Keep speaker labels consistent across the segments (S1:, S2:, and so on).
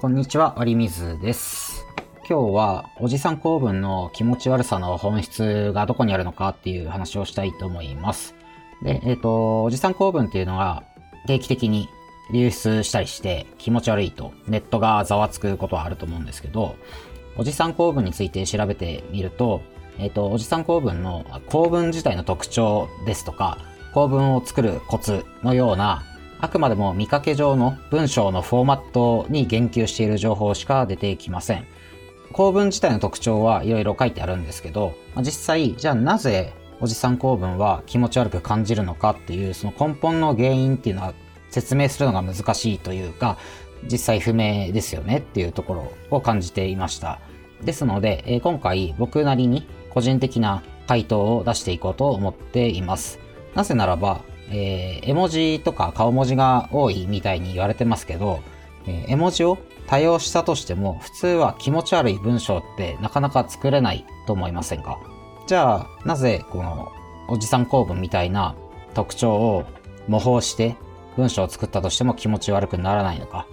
S1: こんにちは、割水です。今日は、おじさん構文の気持ち悪さの本質がどこにあるのかっていう話をしたいと思います。で、えっ、と、おじさん構文っていうのが定期的に流出したりして気持ち悪いとネットがざわつくことはあると思うんですけど、おじさん構文について調べてみると、えっ、と、おじさん構文の構文自体の特徴ですとか、構文を作るコツのようなあくまでも見かけ上の文章のフォーマットに言及している情報しか出てきません。構文自体の特徴はいろいろ書いてあるんですけど、実際、じゃあなぜおじさん構文は気持ち悪く感じるのかっていう、その根本の原因っていうのは説明するのが難しいというか、実際不明ですよねっていうところを感じていました。ですので、え今回僕なりに個人的な回答を出していこうと思っています。なぜならば、えー絵文字とか顔文字が多いみたいに言われてますけど、えー絵文字を多用したとしても、普通は気持ち悪い文章ってなかなか作れないと思いませんか？じゃあ、なぜこのおじさん構文みたいな特徴を模倣して文章を作ったとしても気持ち悪くならないのか？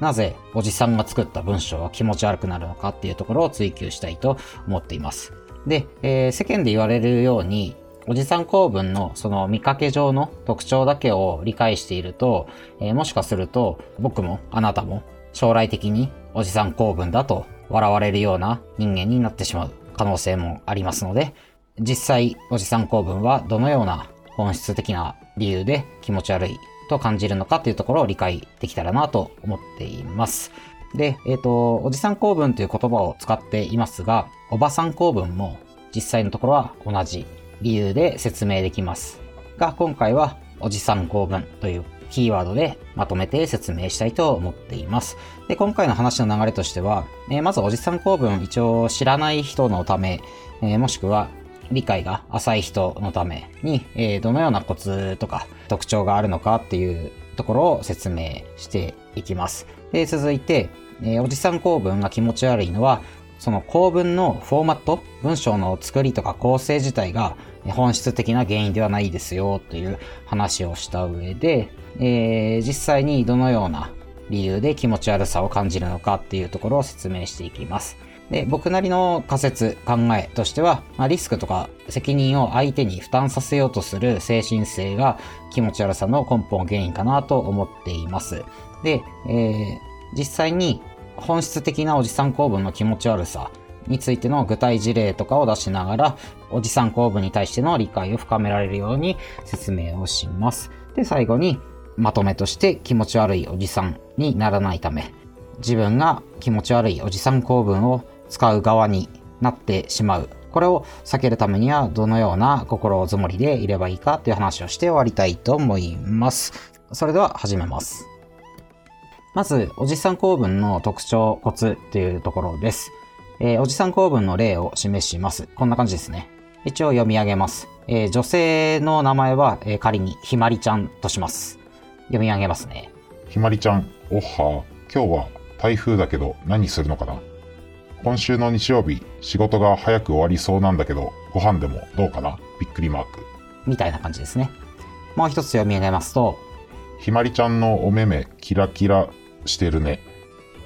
S1: なぜおじさんが作った文章は気持ち悪くなるのかっていうところを追求したいと思っています。で、えー世間で言われるように、おじさん構文のその見かけ上の特徴だけを理解していると、えーもしかすると僕もあなたも将来的におじさん構文だと笑われるような人間になってしまう可能性もありますので、実際おじさん構文はどのような本質的な理由で気持ち悪いと感じるのかっていうところを理解できたらなと思っています。で、えっ、と、おじさん構文という言葉を使っていますが、おばさん構文も実際のところは同じ理由で説明できます。が、今回はおじさん構文というキーワードでまとめて説明したいと思っています。で、今回の話の流れとしては、えーまずおじさん構文一応知らない人のため、えーもしくは理解が浅い人のために、えーどのようなコツとか特徴があるのかっていうところを説明していきます。で、続いて、えおじさん構文が気持ち悪いのは、その構文のフォーマット、文章の作りとか構成自体が本質的な原因ではないですよという話をした上で、えー実際にどのような理由で気持ち悪さを感じるのかっていうところを説明していきます。で僕なりの仮説、考えとしては、まあ、リスクとか責任を相手に負担させようとする精神性が気持ち悪さの根本原因かなと思っています。で、えー実際に本質的なおじさん構文の気持ち悪さについての具体事例とかを出しながら、おじさん構文に対しての理解を深められるように説明をします。で、最後にまとめとして気持ち悪いおじさんにならないため、自分が気持ち悪いおじさん構文を使う側になってしまう。これを避けるためにはどのような心づもりでいればいいかという話をして終わりたいと思います。それでは始めます。まず、おじさん構文の特徴、コツというところです。えーおじさん構文の例を示します。こんな感じですね。一応読み上げます。えー女性の名前は、えー仮にひまりちゃんとします。読み上げますね。
S2: ひまりちゃん、おっは今日は台風だけど何するのかな？今週の日曜日、仕事が早く終わりそうなんだけど、ご飯でもどうかな？びっくりマーク。
S1: みたいな感じですね。もう一つ読み上げますと、
S2: ひまりちゃんのお目目、キラキラしてるね。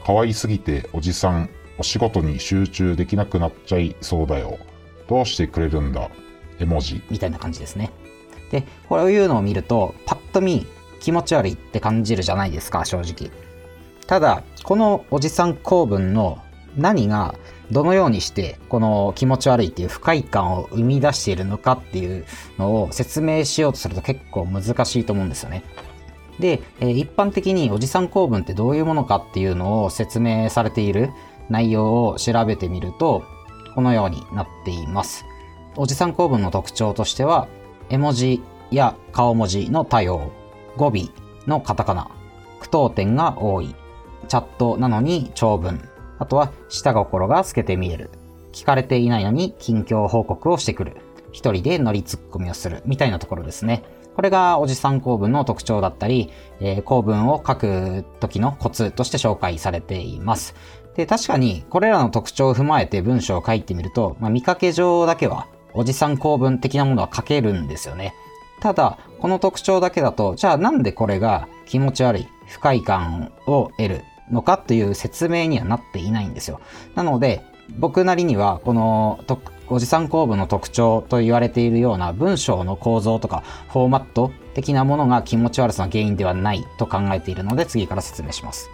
S2: 可愛すぎておじさん、お仕事に集中できなくなっちゃいそうだよ。どうしてくれるんだ絵文字。
S1: みたいな感じですね。で、これを言うのを見ると、パッと見気持ち悪いって感じるじゃないですか、正直。ただ、このおじさん構文の何がどのようにしてこの気持ち悪いっていう不快感を生み出しているのかっていうのを説明しようとすると結構難しいと思うんですよね。で、え一般的におじさん構文ってどういうものかっていうのを説明されている内容を調べてみると、このようになっています。おじさん構文の特徴としては、絵文字や顔文字の多用、語尾のカタカナ、句読点が多い、チャットなのに長文、あとは下心が透けて見える、聞かれていないのに近況報告をしてくる、一人で乗りツッコミをする、みたいなところですね。これがおじさん構文の特徴だったり、えー構文を書く時のコツとして紹介されています。で、確かにこれらの特徴を踏まえて文章を書いてみると、まあ、見かけ上だけはおじさん構文的なものは書けるんですよね。ただ、この特徴だけだと、じゃあなんでこれが気持ち悪い、不快感を得るのかという説明にはなっていないんですよ。なので、僕なりには、この、おじさん構文の特徴と言われているような文章の構造とかフォーマット的なものが気持ち悪さの原因ではないと考えているので次から説明します。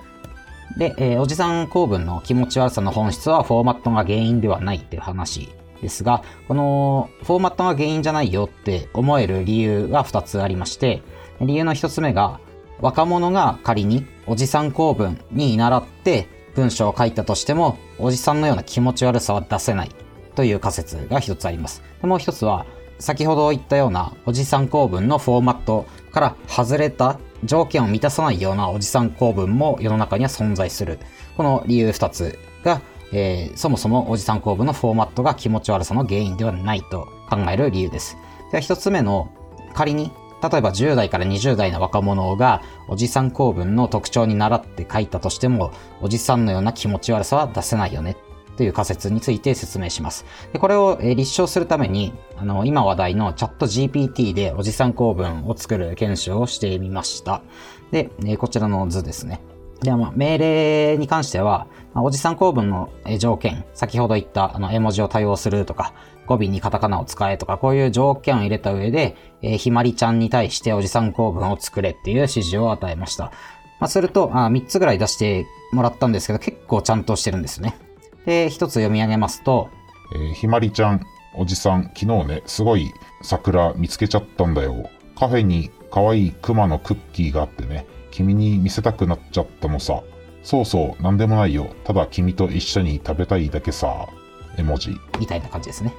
S1: で、えー、おじさん構文の気持ち悪さの本質はフォーマットが原因ではないっていう話ですが、このフォーマットが原因じゃないよって思える理由が2つありまして、理由の1つ目が、若者が仮におじさん構文に習って文章を書いたとしても、おじさんのような気持ち悪さは出せないという仮説が1つあります。でもう1つは、先ほど言ったようなおじさん構文のフォーマットから外れた条件を満たさないようなおじさん構文も世の中には存在する。この理由2つが、えー、そもそもおじさん構文のフォーマットが気持ち悪さの原因ではないと考える理由です。では1つ目の仮に例えば10代から20代の若者がおじさん構文の特徴に倣って書いたとしてもおじさんのような気持ち悪さは出せないよねという仮説について説明します。でこれを立証するために、あの、今話題のチャット GPT でおじさん構文を作る検証をしてみました。で、こちらの図ですね。で、まあ、命令に関しては、おじさん構文の条件、先ほど言ったあの絵文字を多用するとか、語尾にカタカナを使えとか、こういう条件を入れた上で、え、ひまりちゃんに対しておじさん構文を作れっていう指示を与えました。まあ、するとあ、3つぐらい出してもらったんですけど、結構ちゃんとしてるんですね。で、一つ読み上げますと、
S2: えー、ひまりちゃん、おじさん、昨日ね、すごい桜見つけちゃったんだよ。カフェに可愛いクマのクッキーがあってね、君に見せたくなっちゃったのさ。そうそう、なんでもないよ。ただ君と一緒に食べたいだけさ。絵文字。
S1: みたいな感じですね。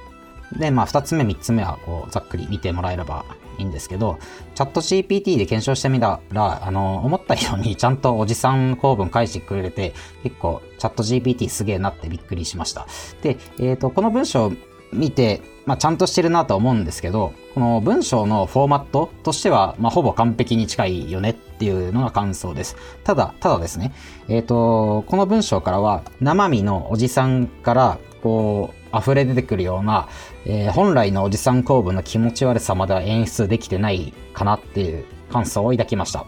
S1: で、まあ、二つ目、三つ目は、こう、ざっくり見てもらえればいいんですけど、チャット GPT で検証してみたら、あの、思ったようにちゃんとおじさん構文返してくれて、結構、チャット GPT すげえなってびっくりしました。で、えっ、ー、と、この文章を見て、まあ、ちゃんとしてるなと思うんですけど、この文章のフォーマットとしては、まあ、ほぼ完璧に近いよねっていうのが感想です。ただ、ただですね、えっ、ー、と、この文章からは、生身のおじさんから、こう、溢れ出てくるような、えー、本来のおじさん構文の気持ち悪さまでは演出できてないかなっていう感想を抱きました。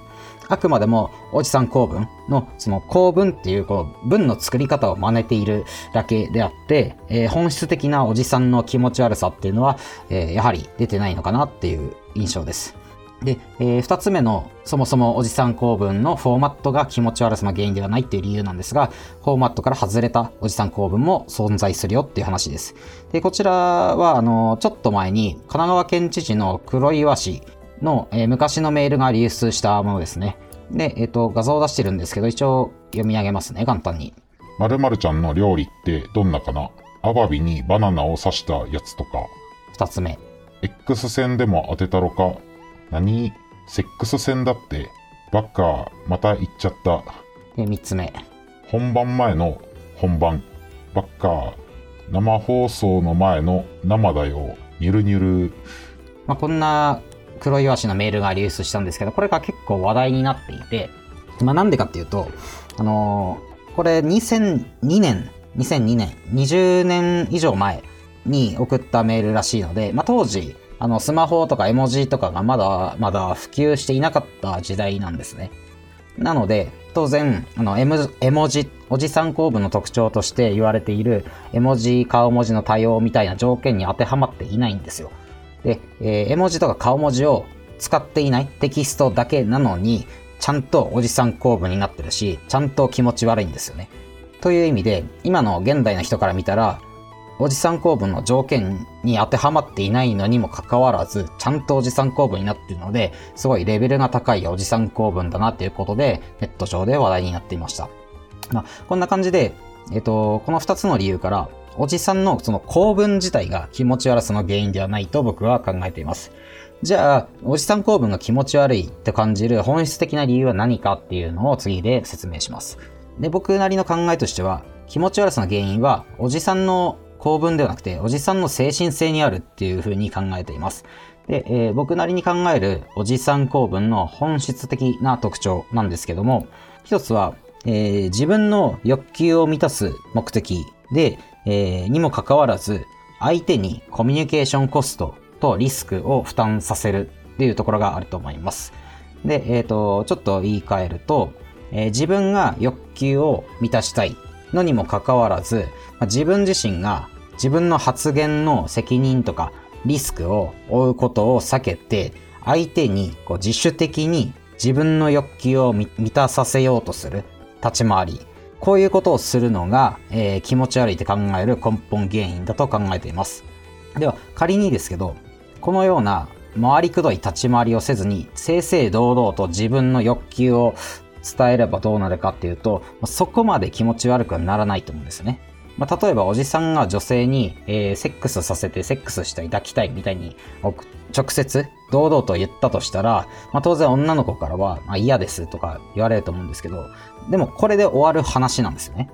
S1: あくまでもおじさん構文のその構文っていうこう文の作り方を真似ているだけであって、えー、本質的なおじさんの気持ち悪さっていうのは、えー、やはり出てないのかなっていう印象です。で、えー、二つ目の、そもそもおじさん構文のフォーマットが気持ち悪さの原因ではないっていう理由なんですが、フォーマットから外れたおじさん構文も存在するよっていう話です。で、こちらは、あの、ちょっと前に、神奈川県知事の黒岩氏の、えー、昔のメールが流出したものですね。で、えっ、ー、と、画像を出してるんですけど、一応読み上げますね、簡単に。
S2: まるまるちゃんの料理ってどんなかな？アワビにバナナを刺したやつとか。
S1: 二つ目。
S2: X 線でも当てたろか？何？セックス戦だって。バッカー、また行っちゃった。
S1: で、三つ目。
S2: 本番前の本番。バッカー、生放送の前の生だよ。ニュルニュル。
S1: まあ、こんな黒岩氏のメールが流出したんですけど、これが結構話題になっていて、まあ、なんでかっていうと、あのー、これ2002年、2002年、20年以上前に送ったメールらしいので、まあ、当時、あの、スマホとか絵文字とかがまだ、まだ普及していなかった時代なんですね。なので、当然、あの、絵文字、おじさん構文の特徴として言われている絵文字、顔文字の多様みたいな条件に当てはまっていないんですよ。で、えー、絵文字とか顔文字を使っていないテキストだけなのに、ちゃんとおじさん構文になってるし、ちゃんと気持ち悪いんですよね。という意味で、今の現代の人から見たら、おじさん構文の条件に当てはまっていないのにもかかわらず、ちゃんとおじさん構文になっているので、すごいレベルが高いおじさん構文だなっていうことで、ネット上で話題になっていました。まあ、こんな感じで、えっ、と、この二つの理由から、おじさんのその構文自体が気持ち悪さの原因ではないと僕は考えています。じゃあ、おじさん構文が気持ち悪いって感じる本質的な理由は何かっていうのを次で説明します。で、僕なりの考えとしては、気持ち悪さの原因は、おじさんの構文ではなくて、おじさんの精神性にあるっていうふうに考えています。で、えー、僕なりに考えるおじさん構文の本質的な特徴なんですけども、一つは、えー、自分の欲求を満たす目的で、えー、にもかかわらず、相手にコミュニケーションコストとリスクを負担させるっていうところがあると思います。で、えっ、ー、と、ちょっと言い換えると、えー、自分が欲求を満たしたいのにもかかわらず、まあ、自分自身が自分の発言の責任とかリスクを負うことを避けて、相手にこう自主的に自分の欲求を満たさせようとする立ち回り。こういうことをするのが、えー、気持ち悪いって考える根本原因だと考えています。では、仮にですけど、このような回りくどい立ち回りをせずに、正々堂々と自分の欲求を伝えればどうなるかっていうと、そこまで気持ち悪くはならないと思うんですね。まあ、例えばおじさんが女性に、えー、セックスさせてセックスしたい、抱きたいみたいに直接堂々と言ったとしたら、まあ、当然女の子からは、まあ、嫌ですとか言われると思うんですけど、でもこれで終わる話なんですよね。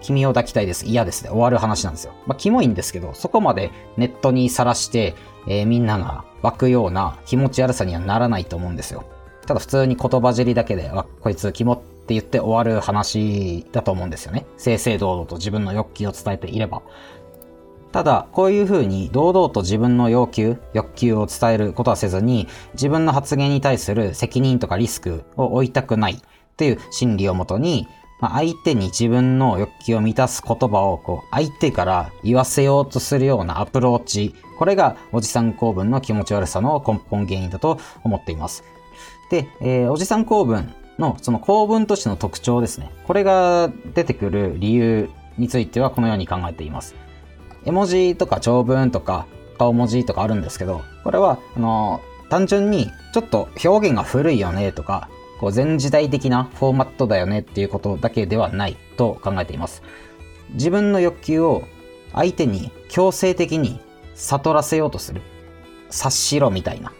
S1: 君を抱きたいです、嫌ですで終わる話なんですよ。まあ、キモいんですけど、そこまでネットにさらして、えー、みんなが湧くような気持ち悪さにはならないと思うんですよ。ただ普通に言葉尻だけで、あ、こいつキモって言って終わる話だと思うんですよね。正々堂々と自分の欲求を伝えていれば。ただ、こういうふうに堂々と自分の要求、欲求を伝えることはせずに、自分の発言に対する責任とかリスクを負いたくないという心理をもとに、まあ、相手に自分の欲求を満たす言葉をこう相手から言わせようとするようなアプローチ。これがおじさん公文の気持ち悪さの根本原因だと思っています。で、えー、おじさん公文のその構文としての特徴ですね。これが出てくる理由についてはこのように考えています。絵文字とか長文とか顔文字とかあるんですけど、これは、あの、単純にちょっと表現が古いよねとか、こう前時代的なフォーマットだよねっていうことだけではないと考えています。自分の欲求を相手に強制的に悟らせようとする。察しろみたいな。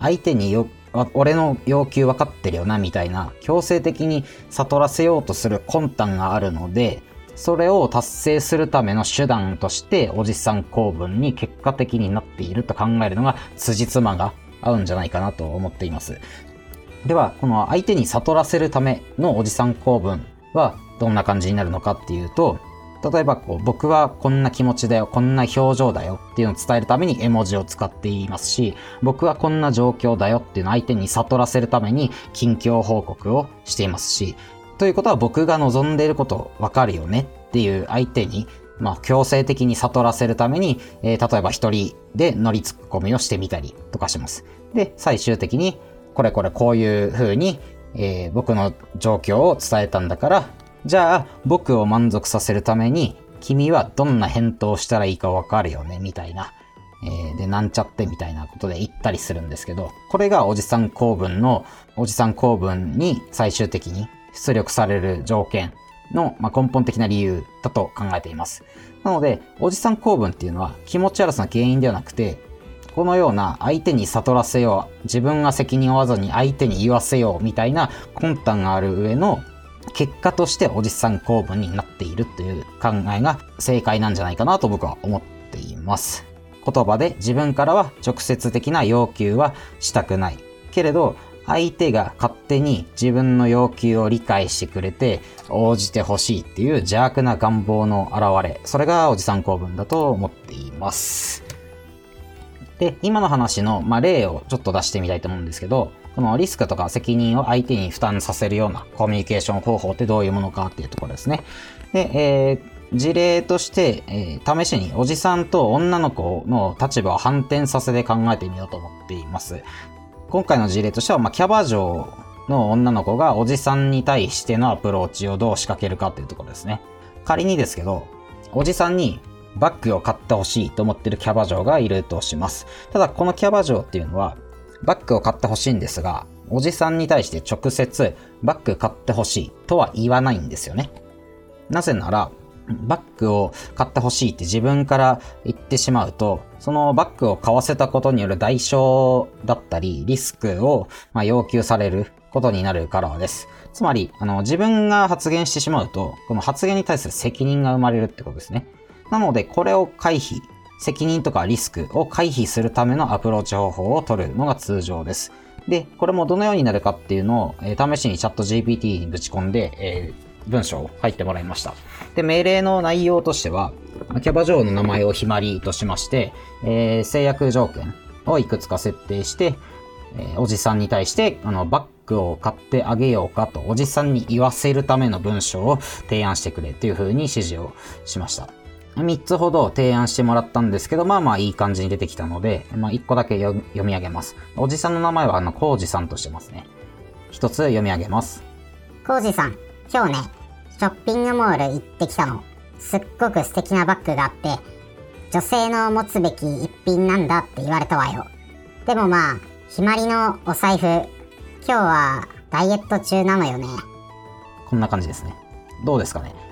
S1: 相手によ俺の要求分かってるよなみたいな強制的に悟らせようとする魂胆があるのでそれを達成するための手段としておじさん公文に結果的になっていると考えるのが辻褄が合うんじゃないかなと思っています。では、この相手に悟らせるためのおじさん公文はどんな感じになるのかっていうと、例えばこう僕はこんな気持ちだよ、こんな表情だよっていうのを伝えるために絵文字を使っていますし、僕はこんな状況だよっていうのを相手に悟らせるために近況報告をしていますし、ということは僕が望んでいることわかるよねっていう相手にまあ、強制的に悟らせるために、えー、例えば一人で乗りツッコミをしてみたりとかします。で、最終的に、これこれこういう風に、えー、僕の状況を伝えたんだから、じゃあ、僕を満足させるために、君はどんな返答をしたらいいかわかるよね、みたいな。えー、で、なんちゃってみたいなことで言ったりするんですけど、これがおじさん公文の、おじさん公文に最終的に出力される条件の、まあ、根本的な理由だと考えています。なので、おじさん公文っていうのは気持ち悪さの原因ではなくて、このような相手に悟らせよう、自分が責任を負わずに相手に言わせようみたいな魂胆がある上の結果としておじさん公文になっているという考えが正解なんじゃないかなと僕は思っています。言葉で自分からは直接的な要求はしたくない。けれど、相手が勝手に自分の要求を理解してくれて応じてほしいっていう邪悪な願望の表れ。それがおじさん公文だと思っています。で、今の話の、まあ、例をちょっと出してみたいと思うんですけど、このリスクとか責任を相手に負担させるようなコミュニケーション方法ってどういうものかっていうところですね。で、えー、事例として、えー、試しにおじさんと女の子の立場を反転させて考えてみようと思っています。今回の事例としては、まあ、キャバ嬢の女の子がおじさんに対してのアプローチをどう仕掛けるかっていうところですね。仮にですけど、おじさんにバッグを買ってほしいと思ってるキャバ嬢がいるとします。ただこのキャバ嬢っていうのは、バッグを買ってほしいんですが、おじさんに対して直接バッグ買ってほしいとは言わないんですよね。なぜなら、バッグを買ってほしいって自分から言ってしまうと、そのバッグを買わせたことによる代償だったり、リスクをま要求されることになるからです。つまり、あの、自分が発言してしまうと、この発言に対する責任が生まれるってことですね。なので、これを回避責任とかリスクを回避するためのアプローチ方法を取るのが通常です。で、これもどのようになるかっていうのを、えー、試しにチャット GPT にぶち込んで、えー、文章を書いてもらいました。で、命令の内容としては、キャバ嬢の名前をひまりとしまして、えー、制約条件をいくつか設定して、え、おじさんに対して、あの、バッグを買ってあげようかとおじさんに言わせるための文章を提案してくれっていう風に指示をしました。3つほど提案してもらったんですけど、まあまあいい感じに出てきたので、まあ1個だけ読み上げます。おじさんの名前はあの、コウジさんとしてますね。一つ読み上げます。
S3: コウジさん、今日ね、ショッピングモール行ってきたの。すっごく素敵なバッグがあって、女性の持つべき一品なんだって言われたわよ。でもまあ、ひまりのお財布、今日はダイエット中なのよね。
S1: こんな感じですね。どうですかね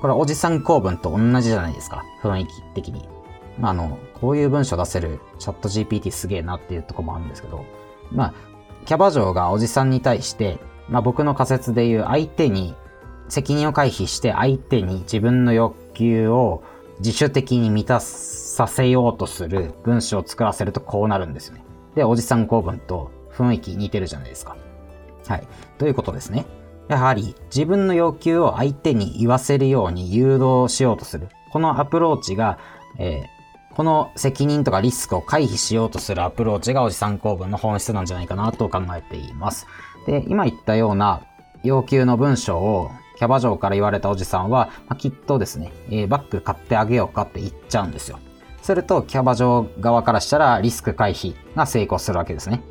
S1: これおじさん公文と同じじゃないですか。雰囲気的に。まあ、あの、こういう文章出せるチャット GPT すげえなっていうとこもあるんですけど、まあ、キャバ嬢がおじさんに対して、まあ僕の仮説で言う相手に責任を回避して相手に自分の欲求を自主的に満たさせようとする文章を作らせるとこうなるんですよね。で、おじさん公文と雰囲気似てるじゃないですか。はい。ということですね。やはり自分の要求を相手に言わせるように誘導しようとする。このアプローチが、えー、この責任とかリスクを回避しようとするアプローチがおじさん公文の本質なんじゃないかなと考えています。で、今言ったような要求の文章をキャバ嬢から言われたおじさんは、まあ、きっとですね、えー、バッグ買ってあげようかって言っちゃうんですよ。すると、キャバ嬢側からしたらリスク回避が成功するわけですね。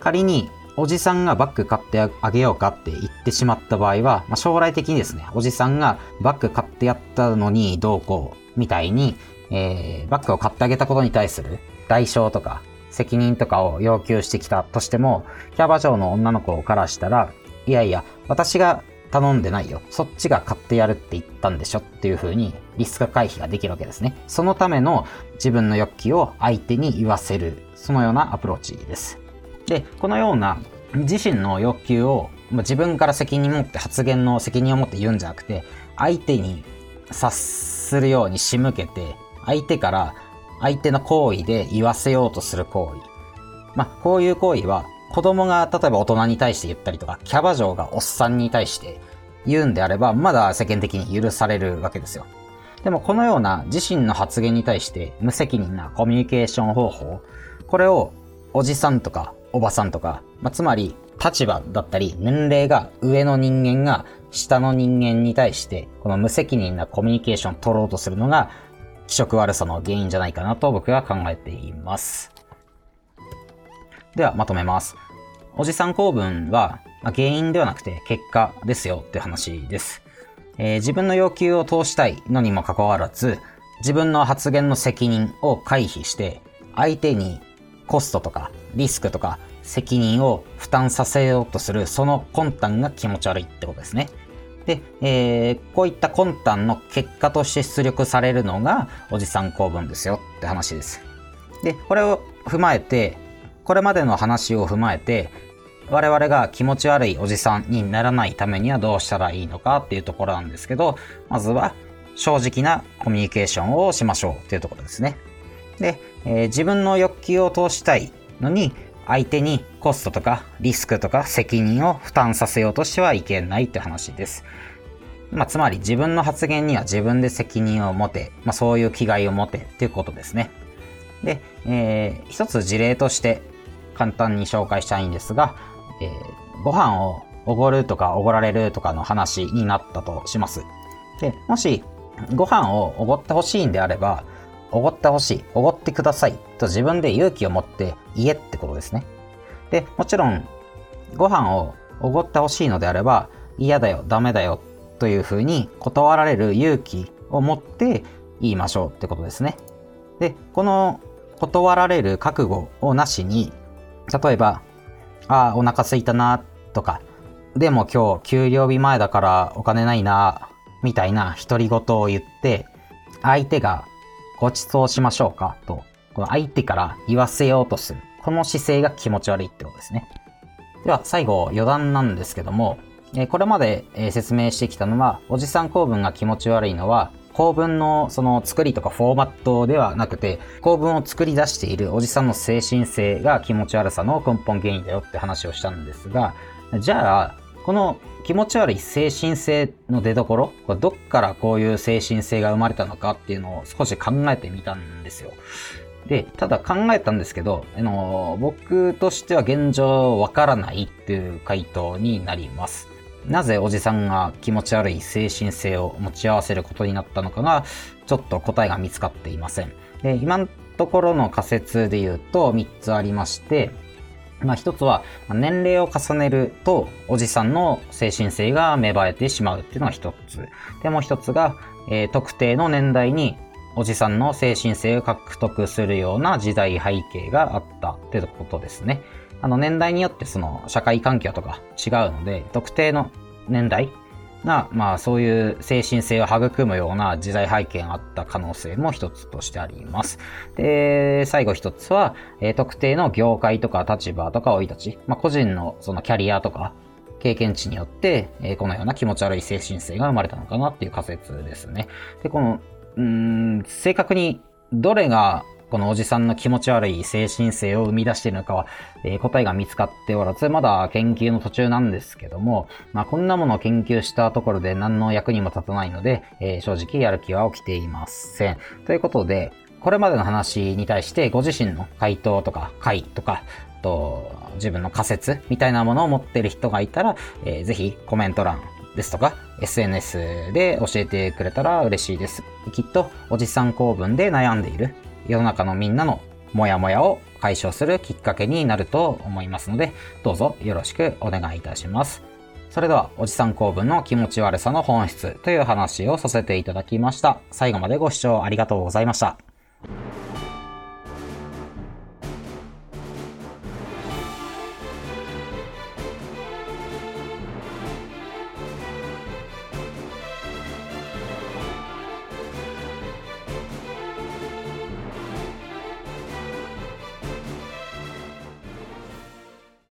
S1: 仮に、おじさんがバッグ買ってあげようかって言ってしまった場合は、まあ、将来的にですね、おじさんがバッグ買ってやったのにどうこうみたいに、えー、バッグを買ってあげたことに対する代償とか責任とかを要求してきたとしても、キャバ嬢の女の子からしたら、いやいや、私が頼んでないよ。そっちが買ってやるって言ったんでしょっていう風にリスク回避ができるわけですね。そのための自分の欲求を相手に言わせる。そのようなアプローチです。で、このような自身の欲求を自分から責任持って発言の責任を持って言うんじゃなくて、相手に察するように仕向けて、相手から相手の行為で言わせようとする行為。まあ、こういう行為は子供が例えば大人に対して言ったりとか、キャバ嬢がおっさんに対して言うんであれば、まだ世間的に許されるわけですよ。でもこのような自身の発言に対して無責任なコミュニケーション方法、これをおじさんとかおばさんとか、まあ、つまり立場だったり年齢が上の人間が下の人間に対してこの無責任なコミュニケーションを取ろうとするのが気色悪さの原因じゃないかなと僕は考えています。ではまとめます。おじさん構文は、ま、原因ではなくて結果ですよって話です。えー、自分の要求を通したいのにもかかわらず、自分の発言の責任を回避して、相手にコストとかリスクとか責任を負担させようとするその魂胆が気持ち悪いってことですね。で、えー、こういった魂胆の結果として出力されるのがおじさん構文ですよって話です。で、これを踏まえて、これまでの話を踏まえて、我々が気持ち悪いおじさんにならないためにはどうしたらいいのかっていうところなんですけど、まずは正直なコミュニケーションをしましょうっていうところですね。で、えー、自分の欲求を通したいのに、相手にコストとかリスクとか責任を負担させようとしてはいけないって話です。まあ、つまり自分の発言には自分で責任を持て、まあ、そういう気概を持てっていうことですね。で、えー、一つ事例として簡単に紹介したいんですが、えー、ご飯をおごるとかおごられるとかの話になったとします。で、もしご飯をおごってほしいんであれば、おごってほしい、おごってくださいと自分で勇気を持って言えってことですね。で、もちろん、ご飯をおごってほしいのであれば、嫌だよ、ダメだよというふうに断られる勇気を持って言いましょうってことですね。で、この断られる覚悟をなしに、例えば、ああ、お腹すいたな、とか、でも今日給料日前だからお金ないな、みたいな独り言を言って、相手がご馳走しましょうかと、この相手から言わせようとする。この姿勢が気持ち悪いってことですね。では最後、余談なんですけども、これまで説明してきたのは、おじさん構文が気持ち悪いのは、構文のその作りとかフォーマットではなくて、構文を作り出しているおじさんの精神性が気持ち悪さの根本原因だよって話をしたんですが、じゃあ、この気持ち悪い精神性の出どころ、これどっからこういう精神性が生まれたのかっていうのを少し考えてみたんですよ。で、ただ考えたんですけど、あの僕としては現状わからないっていう回答になります。なぜおじさんが気持ち悪い精神性を持ち合わせることになったのかが、ちょっと答えが見つかっていません。で今のところの仮説で言うと3つありまして、まあ一つは、年齢を重ねると、おじさんの精神性が芽生えてしまうっていうのが一つ。で、もう一つが、えー、特定の年代におじさんの精神性を獲得するような時代背景があったってことですね。あの年代によってその社会環境とか違うので、特定の年代が、まあそういう精神性を育むような時代背景があった可能性も一つとしてあります。で、最後一つは、えー、特定の業界とか立場とか生い立ち、まあ個人のそのキャリアとか経験値によって、えー、このような気持ち悪い精神性が生まれたのかなっていう仮説ですね。で、この、うん、正確にどれがこのおじさんの気持ち悪い精神性を生み出しているのかは、えー、答えが見つかっておらず、まだ研究の途中なんですけども、まあ、こんなものを研究したところで何の役にも立たないので、えー、正直やる気は起きていません。ということで、これまでの話に対してご自身の回答とか回とか、と自分の仮説みたいなものを持っている人がいたら、えー、ぜひコメント欄ですとか SNS で教えてくれたら嬉しいです。きっとおじさん公文で悩んでいる世の中のみんなのモヤモヤを解消するきっかけになると思いますので、どうぞよろしくお願いいたします。それでは、おじさん公文の気持ち悪さの本質という話をさせていただきました。最後までご視聴ありがとうございました。